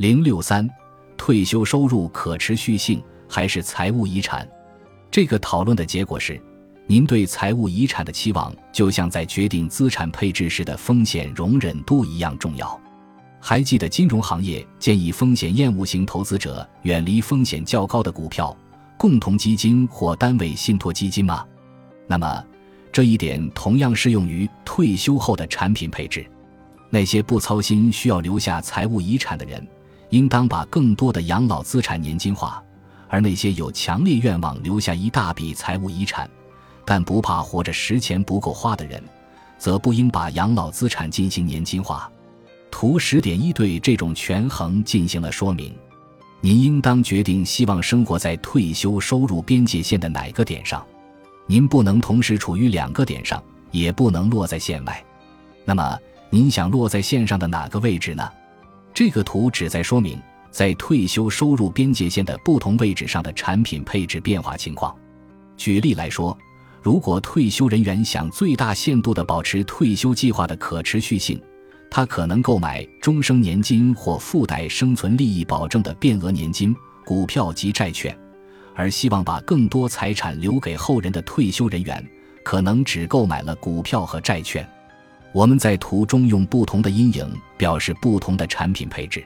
零六三，退休收入可持续性还是财务遗产？这个讨论的结果是，您对财务遗产的期望就像在决定资产配置时的风险容忍度一样重要。还记得金融行业建议风险厌恶型投资者远离风险较高的股票、共同基金或单位信托基金吗？那么，这一点同样适用于退休后的产品配置。那些不操心需要留下财务遗产的人，应当把更多的养老资产年金化；而那些有强烈愿望留下一大笔财务遗产，但不怕活着时钱不够花的人，则不应把养老资产进行年金化。图十点一对这种权衡进行了说明。您应当决定希望生活在退休收入边界线的哪个点上。您不能同时处于两个点上，也不能落在线外。那么，您想落在线上的哪个位置呢？这个图旨在说明在退休收入边界线的不同位置上的产品配置变化情况。举例来说，如果退休人员想最大限度地保持退休计划的可持续性，他可能购买终生年金或附带生存利益保证的变额年金、股票及债券。而希望把更多财产留给后人的退休人员，可能只购买了股票和债券。我们在图中用不同的阴影表示不同的产品配置。